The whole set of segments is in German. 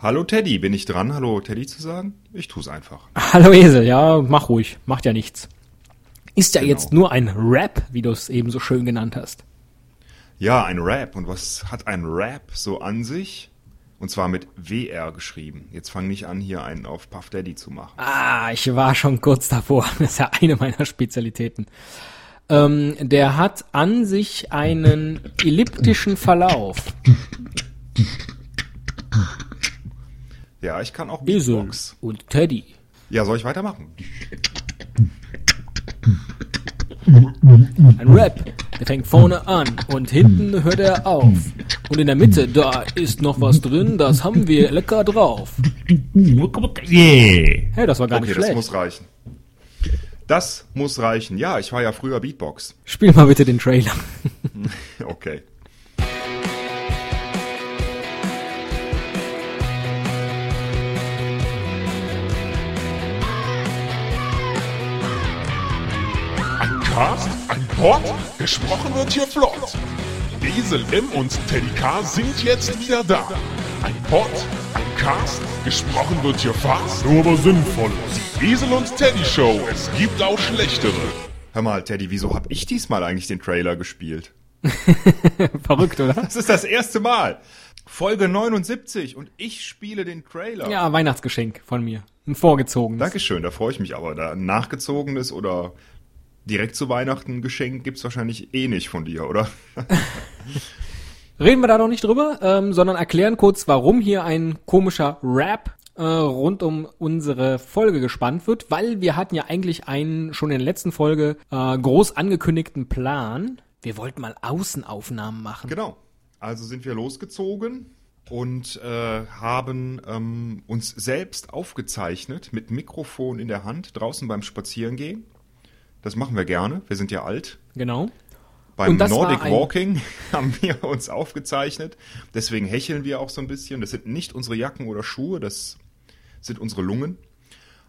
Hallo Teddy, bin ich dran, Hallo Teddy zu sagen? Ich tu's einfach. Hallo Esel, ja, mach ruhig, macht ja nichts. Ist ja Genau. jetzt nur ein Rap, wie du es eben so schön genannt hast. Ja, ein Rap. Und was hat ein Rap so an sich? Und zwar mit WR geschrieben. Jetzt fang nicht an, hier einen auf Puff Daddy zu machen. Ah, ich war schon kurz davor. Das ist ja eine meiner Spezialitäten. Ähm, der hat an sich einen elliptischen Verlauf. Ja, ich kann auch Esel Beatbox. und Teddy. Ja, soll ich weitermachen? Ein Rap, der fängt vorne an und hinten hört er auf. Und in der Mitte, da ist noch was drin, das haben wir lecker drauf. Yeah. Hey, das war gar Okay, nicht das schlecht. muss reichen. Das muss reichen. Ja, ich war ja früher Beatbox. Spiel mal bitte den Trailer. Okay. Ein Cast, ein Pod, gesprochen wird hier flott. Esel M und Teddy K sind jetzt wieder da. Ein Pod, ein Cast, gesprochen wird hier fast, nur aber sinnvoll. Die Esel und Teddy Show, es gibt auch schlechtere. Hör mal, Teddy, wieso hab ich diesmal eigentlich den Trailer gespielt? Verrückt, oder? Das ist das erste Mal. Folge 79 und ich spiele den Trailer. Ja, Weihnachtsgeschenk von mir. Ein vorgezogenes. Dankeschön, da freue ich mich aber. Da ein nachgezogenes oder direkt zu Weihnachten ein Geschenk gibt's wahrscheinlich eh nicht von dir, oder? Reden wir da noch nicht drüber, ähm, sondern erklären kurz, warum hier ein komischer Rap äh, rund um unsere Folge gespannt wird, weil wir hatten ja eigentlich einen schon in der letzten Folge äh, groß angekündigten Plan. Wir wollten mal Außenaufnahmen machen. Genau. Also sind wir losgezogen und äh, haben ähm, uns selbst aufgezeichnet mit Mikrofon in der Hand draußen beim Spazierengehen. Das machen wir gerne. Wir sind ja alt. Genau. Beim Nordic Walking haben wir uns aufgezeichnet. Deswegen hecheln wir auch so ein bisschen. Das sind nicht unsere Jacken oder Schuhe, das sind unsere Lungen.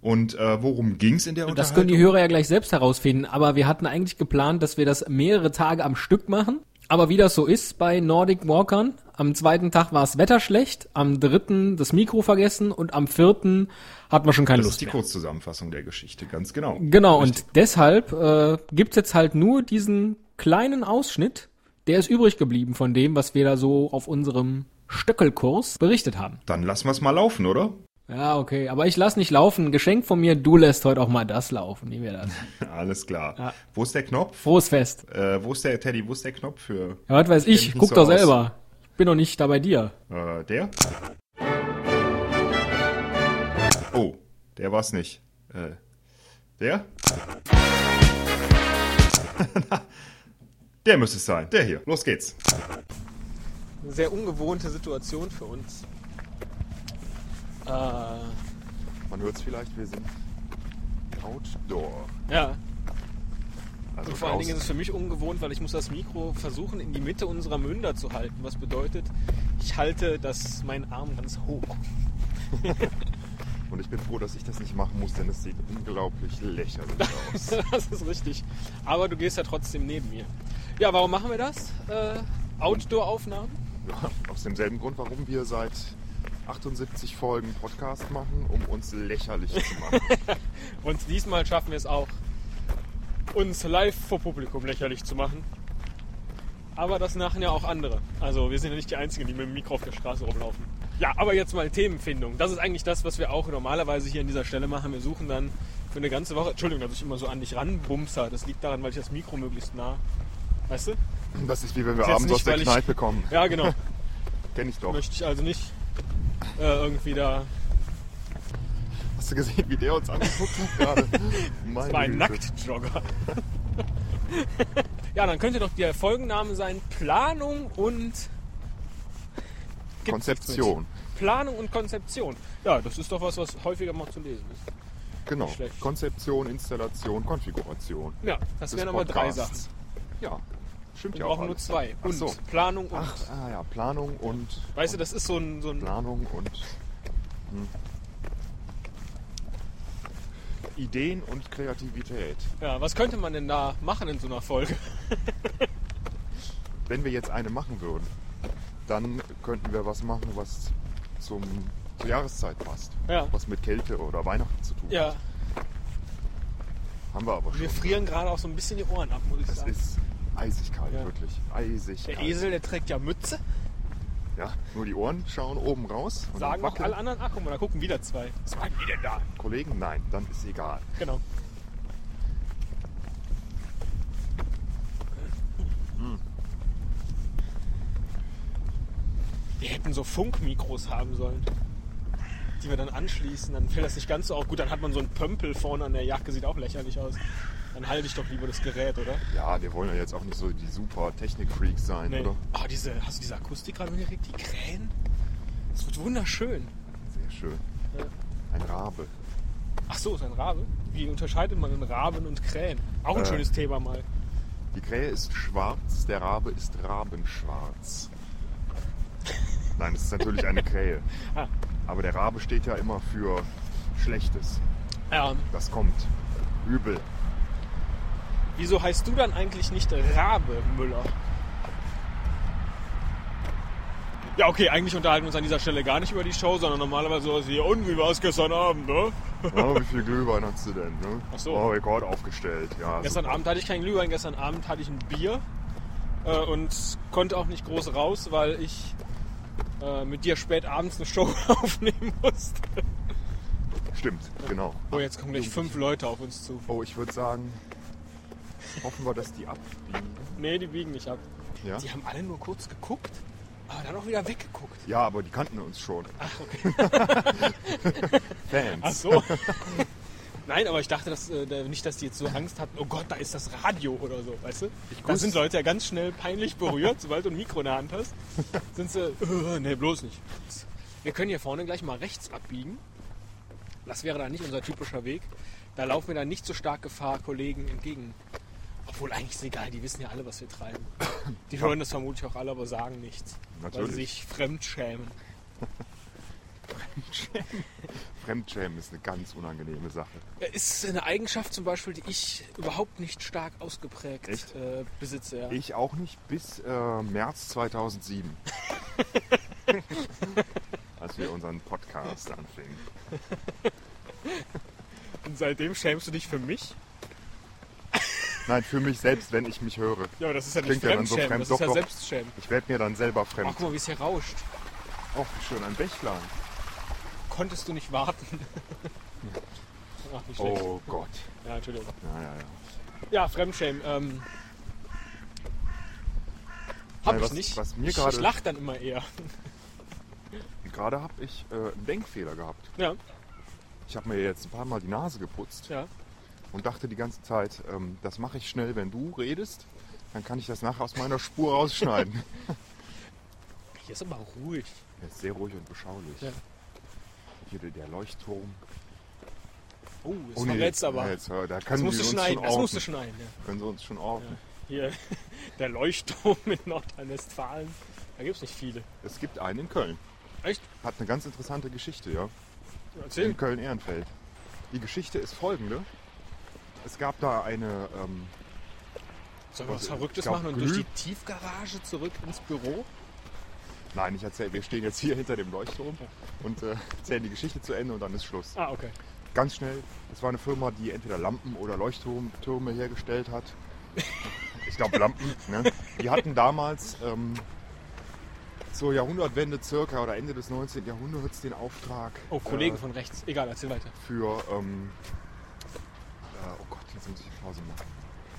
Und äh, worum ging's in der Das können die Unterhaltung? Hörer ja gleich selbst herausfinden, aber wir hatten eigentlich geplant, dass wir das mehrere Tage am Stück machen. Aber wie das so ist bei Nordic Walkern, am zweiten Tag war es Wetter schlecht, am dritten das Mikro vergessen und am vierten hatten wir schon keine Das ist Lust die mehr. Kurzzusammenfassung der Geschichte, ganz genau. Genau, Richtig. und deshalb äh, gibt's jetzt halt nur diesen kleinen Ausschnitt, der ist übrig geblieben von dem, was wir da so auf unserem Stöckelkurs berichtet haben. Dann lassen wir es mal laufen, oder? Ja, okay, aber ich lass nicht laufen. Geschenk von mir, du lässt heute auch mal das laufen. Wie wir das? Alles klar. Ja. Wo ist der Knopf? Frohes Fest. Äh, wo ist der, Teddy, wo ist der Knopf für Ja, was weiß ich, guck so doch aus. selber. Ich bin doch nicht da bei dir. äh, der? Oh, der war's nicht. Äh, der? der müsste es sein. Der hier. Los geht's. Eine sehr ungewohnte Situation für uns. Äh, Man hört es vielleicht, wir sind outdoor. ja. Also Und vor allen Dingen ist es für mich ungewohnt, weil ich muss das Mikro versuchen, in die Mitte unserer Münder zu halten. Was bedeutet, ich halte das, meinen Arm ganz hoch. Und ich bin froh, dass ich das nicht machen muss, denn es sieht unglaublich lächerlich aus. das ist richtig. Aber du gehst ja trotzdem neben mir. Ja, warum machen wir das? Äh, Outdoor-Aufnahmen? Ja, aus demselben Grund, warum wir seit 78 Folgen Podcast machen, um uns lächerlich zu machen. Und diesmal schaffen wir es auch, uns live vor Publikum lächerlich zu machen. Aber das machen ja auch andere. Also wir sind ja nicht die Einzigen, die mit dem Mikro auf der Straße rumlaufen. Ja, aber jetzt mal Themenfindung. Das ist eigentlich das, was wir auch normalerweise hier an dieser Stelle machen. Wir suchen dann für eine ganze Woche. Entschuldigung, dass ich immer so an dich ranbumser. Das liegt daran, weil ich das Mikro möglichst nah. Weißt du? Das ist wie wenn wir abends nicht, aus der ich- Kneipe kommen. Ja, genau. Kenn ich doch. Möchte ich also nicht äh, irgendwie da. Hast du gesehen, wie der uns angeguckt hat gerade? Das war ein. Nacktjogger. ja, dann könnte doch der Folgenname sein Planung und Gibt's Konzeption. Planung und Konzeption. Ja, das ist doch was, was häufiger mal zu lesen ist. Genau. Konzeption, Installation, Konfiguration. Ja, das wären aber drei. Sachen. Ja, stimmt Wir ja auch. brauchen nur alles. zwei. Und so. Planung und. Ach, ah ja, Planung und weißt du, das ist so ein, so ein Planung und hm. Ideen und Kreativität. ja, was könnte man denn da machen in so einer Folge? Wenn wir jetzt eine machen würden, dann könnten wir was machen, was zum zur Jahreszeit passt. Ja. Was mit Kälte oder Weihnachten zu tun Ja, hat. Haben wir aber schon. wir frieren gerade auch so ein bisschen die Ohren ab, muss ich Es sagen. ist eisig kalt, Ja. wirklich. Eisig Der kalt. Esel, der trägt ja Mütze. Ja, nur die Ohren schauen oben raus. und Sagen auch alle anderen, ach guck mal, da gucken wieder zwei. Was meinen die denn da? Kollegen, nein, dann ist egal. Genau. Wir hätten so Funkmikros haben sollen, die wir dann anschließen. Dann fällt das nicht ganz so auf. Gut, dann hat man so einen Pömpel vorne an der Jacke, sieht auch lächerlich aus. Dann halte ich doch lieber das Gerät, oder? Ja, wir wollen ja jetzt auch nicht so die super Technik-Freaks sein, Nee. oder? Oh, diese, hast du diese Akustik gerade mitgekriegt? Die Krähen? Das wird wunderschön. Sehr schön. Ja. Ein Rabe. Ach so, ist ein Rabe? Wie unterscheidet man denn Raben und Krähen? Auch ein Äh. schönes Thema mal. Die Krähe ist schwarz, der Rabe ist rabenschwarz. Nein, es ist natürlich eine Krähe. Ah. Aber der Rabe steht ja immer für Schlechtes. Ja, Das kommt. Übel. Wieso heißt du dann eigentlich nicht Rabe Müller? Ja, okay, eigentlich unterhalten wir uns an dieser Stelle gar nicht über die Show, sondern normalerweise sowas wie, und wie war es gestern Abend, ne? Ja, wie viel Glühwein hast du denn? Ne? Ach so. Oh, Rekord aufgestellt. Ja, Gestern super. Abend hatte ich keinen Glühwein, gestern Abend hatte ich ein Bier äh, und konnte auch nicht groß raus, weil ich äh, mit dir spät abends eine Show aufnehmen musste. Stimmt, genau. Oh, jetzt kommen gleich fünf Leute auf uns zu. Oh, ich würde sagen, hoffen wir, dass die abbiegen. Nee, die biegen nicht ab. Ja? Die haben alle nur kurz geguckt, aber dann auch wieder weggeguckt. ja, aber die kannten uns schon. Ach, okay. Fans. Ach so. Nein, aber ich dachte dass, äh, nicht, dass die jetzt so Angst hatten, oh Gott, da ist das Radio oder so, weißt du? Da sind Leute ja ganz schnell peinlich berührt, sobald du ein Mikro in der Hand hast. Sind sie, äh, nee, bloß nicht. Wir können hier vorne gleich mal rechts abbiegen. Das wäre dann nicht unser typischer Weg. Da laufen wir dann nicht so stark Gefahr, Kollegen entgegen. Obwohl eigentlich ist egal, die wissen ja alle, was wir treiben. Die hören das vermutlich auch alle, aber sagen nichts. Weil Natürlich. sie sich fremd schämen. Fremdschämen ist eine ganz unangenehme Sache. Ja, Ist eine Eigenschaft zum Beispiel, die ich überhaupt nicht stark ausgeprägt äh, besitze. Ja. Ich auch nicht bis äh, März 2007. als wir unseren Podcast anfingen. Und seitdem schämst du dich für mich? Nein, für mich selbst, wenn ich mich höre. Ja, aber das ist ja nicht Klingt ja dann so fremd. das Doch, ist ja doch. Selbstschämen. Ich werde mir dann selber Ach, fremd. guck mal, wie es hier rauscht. Oh, wie schön, ein Bächlein. Konntest du nicht warten? Ach, nicht schlecht. Oh Gott. Ja, Entschuldigung. Ja, ja, ja. Ja, Fremdschämen. Ähm, hab Nein, ich was- nicht. was mir ich, gerade- ich lach dann immer eher. Gerade habe ich äh, einen Denkfehler gehabt. Ja, Ich habe mir jetzt ein paar Mal die Nase geputzt ja. Und dachte die ganze Zeit, ähm, das mache ich schnell, wenn du redest. Dann kann ich das nachher aus meiner Spur rausschneiden. Hier ist aber ruhig. Er ist sehr ruhig und beschaulich. Ja. Hier der- der Leuchtturm. Oh, das Oh, nee, verrätst aber. ja, jetzt, äh, da das können musst sie du uns schneiden. schon Das musst du schneiden. Ja. Können sie uns schon orten. Hier, der Leuchtturm in Nordrhein-Westfalen. Da gibt es nicht viele. Es gibt einen in Köln. Echt? Hat eine ganz interessante Geschichte, ja. Erzähl. In Köln-Ehrenfeld. Die Geschichte ist folgende. Es gab da eine, ähm, Sollen wir was Verrücktes glaub, machen und durch die Tiefgarage zurück ins Büro? nein, ich erzähle, wir stehen jetzt hier hinter dem Leuchtturm und äh, erzählen die Geschichte zu Ende und dann ist Schluss. Ah, okay. Ganz schnell, es war eine Firma, die entweder Lampen oder Leuchttürme hergestellt hat. Ich glaube Lampen. Ne? Die hatten damals ähm, zur Jahrhundertwende circa oder Ende des 19. Jahrhunderts den Auftrag Oh, Kollegen äh, von rechts. Egal, erzähl weiter. für ähm, äh, oh jetzt muss ich Pause machen.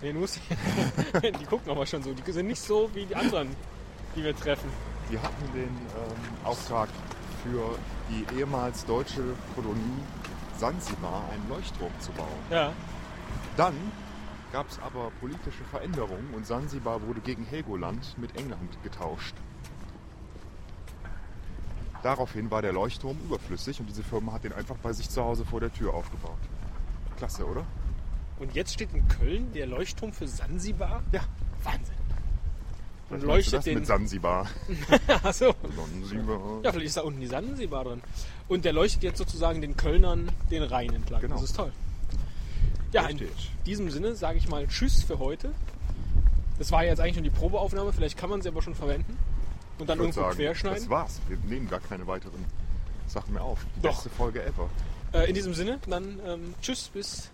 Nee, du musst, die gucken aber schon so. Die sind nicht so wie die anderen, die wir treffen. Die hatten den ähm, Auftrag für die ehemals deutsche Kolonie Sansibar einen Leuchtturm zu bauen. Ja. Dann gab es aber politische Veränderungen und Sansibar wurde gegen Helgoland mit England getauscht. Daraufhin war der Leuchtturm überflüssig und diese Firma hat den einfach bei sich zu Hause vor der Tür aufgebaut. Klasse, oder? Und jetzt steht in Köln der Leuchtturm für Sansibar. Ja. Wahnsinn. Und Was leuchtet das den. mit Sansibar? Achso. Sansibar. Ja, vielleicht ist da unten die Sansibar drin. Und der leuchtet jetzt sozusagen den Kölnern den Rhein entlang. Genau. Das ist toll. Ja, in Richtig. diesem Sinne sage ich mal Tschüss für heute. Das war jetzt eigentlich nur die Probeaufnahme. Vielleicht kann man sie aber schon verwenden. Und dann irgendwo sagen, querschneiden. Das war's. Wir nehmen gar keine weiteren Sag mir auf. Die Doch. beste Folge ever. Äh, in diesem Sinne, dann ähm, tschüss, bis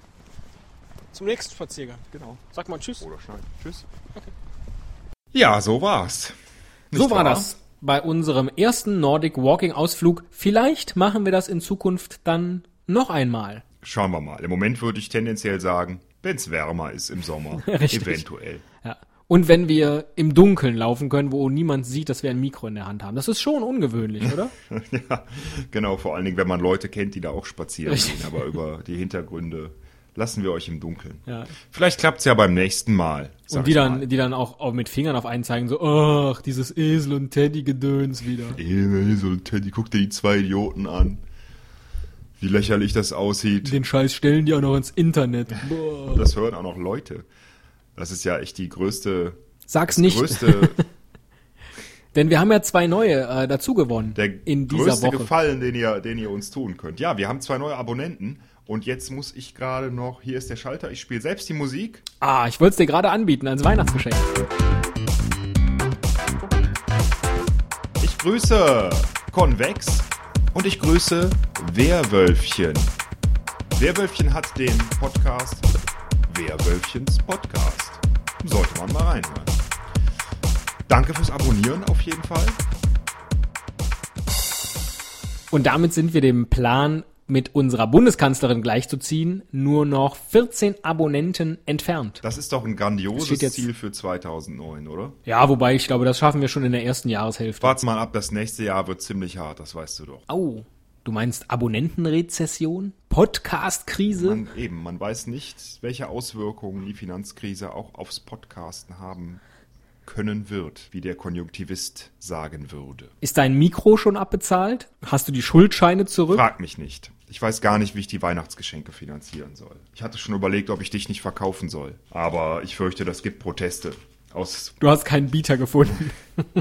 zum nächsten Spaziergang. Genau. Sag mal tschüss. Oder schneiden. Tschüss. Ja, so war's. Nicht So war wahr? das bei unserem ersten Nordic Walking Ausflug. Vielleicht machen wir das in Zukunft dann noch einmal. Schauen wir mal. Im Moment würde ich tendenziell sagen, wenn es wärmer ist im Sommer. Richtig. Eventuell. Ja. Und wenn wir im Dunkeln laufen können, wo niemand sieht, dass wir ein Mikro in der Hand haben. Das ist schon ungewöhnlich, oder? ja, genau. Vor allen Dingen, wenn man Leute kennt, die da auch spazieren Richtig. gehen. Aber über die Hintergründe lassen wir euch im Dunkeln. Ja. Vielleicht klappt's ja beim nächsten Mal. Und die dann, mal. die dann auch, auch mit Fingern auf einen zeigen, so, ach, dieses Esel und Teddy-Gedöns wieder. Esel und Teddy, guck dir die zwei Idioten an. Wie lächerlich das aussieht. Den Scheiß stellen die auch noch ins Internet. Boah. Das hören auch noch Leute. Das ist ja echt die größte, Sag's nicht, größte, denn wir haben ja zwei neue äh, dazu gewonnen der in dieser größte Woche. Gefallen, den ihr, den ihr uns tun könnt. Ja, wir haben zwei neue Abonnenten und jetzt muss ich gerade noch, hier ist der Schalter, ich spiele selbst die Musik. Ah, ich wollte es dir gerade anbieten als Weihnachtsgeschenk. Ich grüße Convex und ich grüße Werwölfchen. Werwölfchen hat den Podcast Werwölfchens Podcast. Sollte man mal reinhören. Danke fürs Abonnieren auf jeden Fall. Und damit sind wir dem Plan, mit unserer Bundeskanzlerin gleichzuziehen, nur noch 14 Abonnenten entfernt. Das ist doch ein grandioses jetzt- Ziel für 2009, oder? Ja, wobei ich glaube, das schaffen wir schon in der ersten Jahreshälfte. Warte mal ab, das nächste Jahr wird ziemlich hart, das weißt du doch. Au, du meinst Abonnentenrezession? Podcast-Krise? Man, eben, man weiß nicht, welche Auswirkungen die Finanzkrise auch aufs Podcasten haben können wird, wie der Konjunktivist sagen würde. Ist dein Mikro schon abbezahlt? Hast du die Schuldscheine zurück? Frag mich nicht. Ich weiß gar nicht, wie ich die Weihnachtsgeschenke finanzieren soll. Ich hatte schon überlegt, ob ich dich nicht verkaufen soll. Aber ich fürchte, das gibt Proteste. Aus Du hast keinen Bieter gefunden.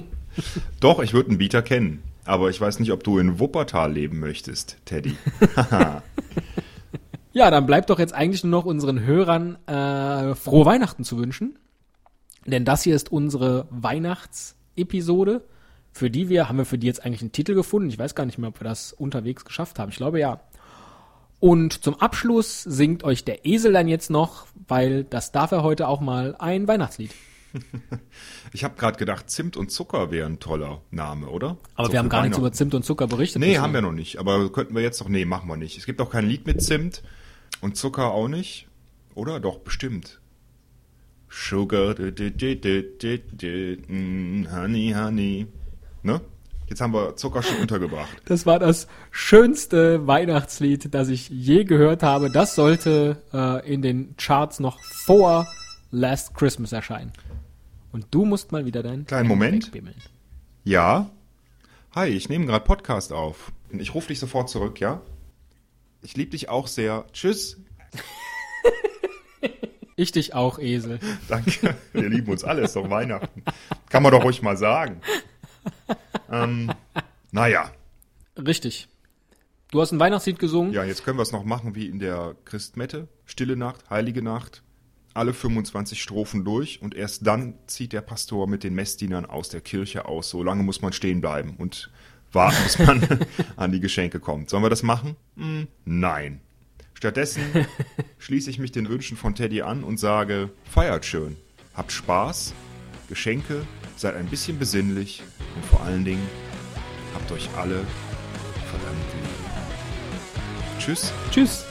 Doch, ich würde einen Bieter kennen. Aber ich weiß nicht, ob du in Wuppertal leben möchtest, Teddy. Ja, dann bleibt doch jetzt eigentlich nur noch unseren Hörern äh, frohe Weihnachten zu wünschen. Denn das hier ist unsere Weihnachtsepisode, für die wir, haben wir für die jetzt eigentlich einen Titel gefunden. Ich weiß gar nicht mehr, ob wir das unterwegs geschafft haben. Ich glaube ja. Und zum Abschluss singt euch der Esel dann jetzt noch, weil das darf er heute auch mal, ein Weihnachtslied. Ich habe gerade gedacht, Zimt und Zucker wäre ein toller Name, oder? Aber So wir haben gar nichts über. Zimt und Zucker berichtet. Nee, deswegen. haben wir noch nicht. Aber könnten wir jetzt noch. Nee, machen wir nicht. Es gibt auch kein Lied mit Zimt und Zucker auch nicht. Oder? Doch, bestimmt. Sugar, du, du, du, mm, honey, honey. Ne? Jetzt haben wir Zucker schon untergebracht. Das war das schönste Weihnachtslied, das ich je gehört habe. Das sollte äh, in den Charts noch vor Last Christmas erscheinen. Und du musst mal wieder deinen Kleinen Moment. wegbimmeln. Ja? Hi, ich nehme gerade Podcast auf. Ich rufe dich sofort zurück, ja? Ich liebe dich auch sehr. Tschüss. Ich dich auch, Esel. Danke. Wir lieben uns alle, ist doch Weihnachten. Kann man doch ruhig mal sagen. Ähm, naja, Richtig. Du hast ein Weihnachtslied gesungen. ja, jetzt können wir es noch machen wie in der Christmette. Stille Nacht, Heilige Nacht. Alle 25 Strophen durch und erst dann zieht der Pastor mit den Messdienern aus der Kirche aus. So lange muss man stehen bleiben und warten, bis man an die Geschenke kommt. Sollen wir das machen? Hm, nein. Stattdessen schließe ich mich den Wünschen von Teddy an und sage, feiert schön, habt Spaß, Geschenke, seid ein bisschen besinnlich und vor allen Dingen habt euch alle verdammt lieb. Tschüss. Tschüss.